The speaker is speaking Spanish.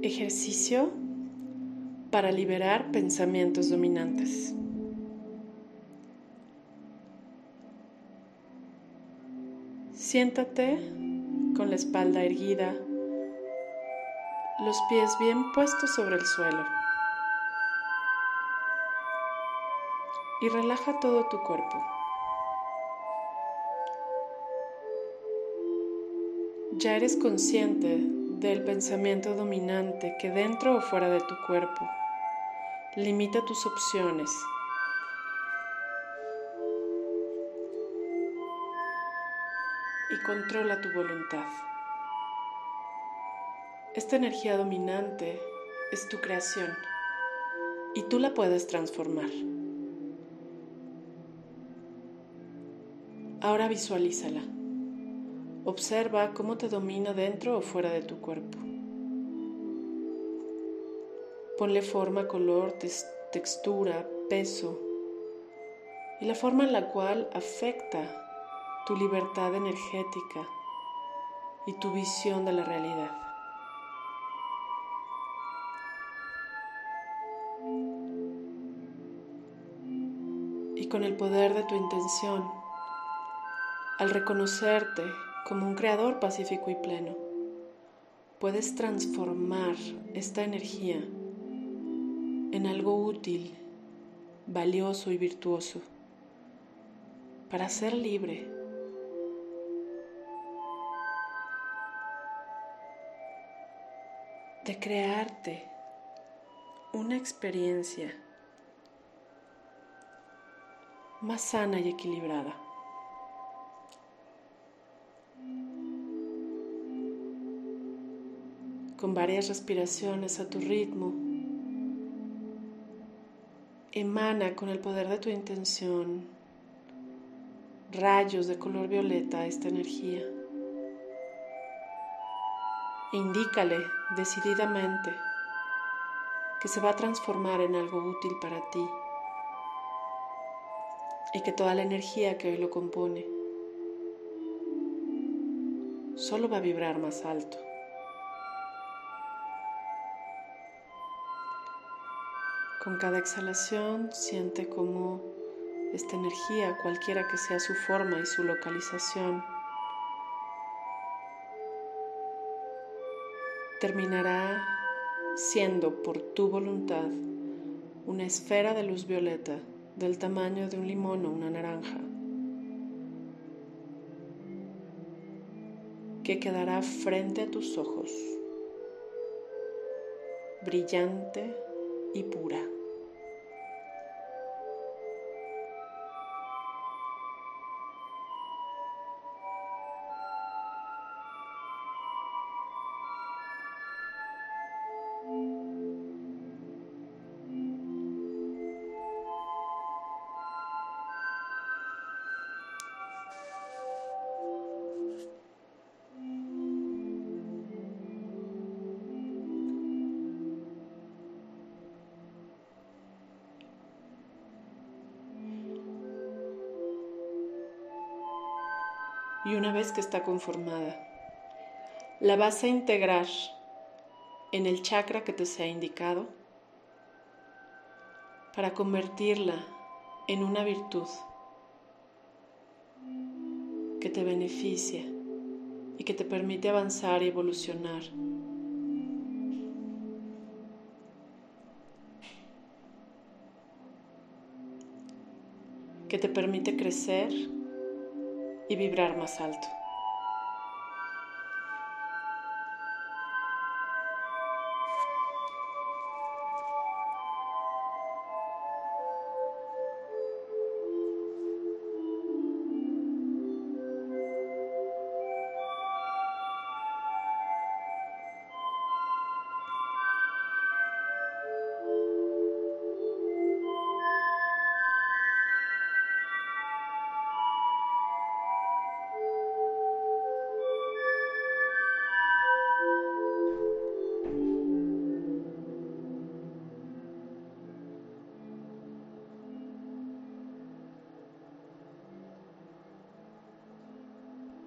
Ejercicio para liberar pensamientos dominantes. Siéntate con la espalda erguida, los pies bien puestos sobre el suelo. Y relaja todo tu cuerpo. Ya eres consciente del pensamiento dominante que dentro o fuera de tu cuerpo limita tus opciones. Y controla tu voluntad. Esta energía dominante es tu creación y tú la puedes transformar. Ahora visualízala. Observa cómo te domina dentro o fuera de tu cuerpo. Ponle forma, color, textura, peso y la forma en la cual afecta tu libertad energética y tu visión de la realidad. Y con el poder de tu intención, al reconocerte como un creador pacífico y pleno. Puedes transformar esta energía en algo útil, valioso y virtuoso para ser libre. De crearte una experiencia más sana y equilibrada. Con varias respiraciones a tu ritmo. Emana con el poder de tu intención rayos de color violeta a esta energía. E indícale decididamente que se va a transformar en algo útil para ti y que toda la energía que hoy lo compone solo va a vibrar más alto. Con cada exhalación siente como esta energía, cualquiera que sea su forma y su localización, terminará siendo por tu voluntad una esfera de luz violeta del tamaño de un limón o una naranja, que quedará frente a tus ojos, brillante y pura. Y una vez que está conformada, la vas a integrar en el chakra que te sea indicado para convertirla en una virtud que te beneficia y que te permite avanzar y evolucionar. que te permite crecer y vibrar más alto.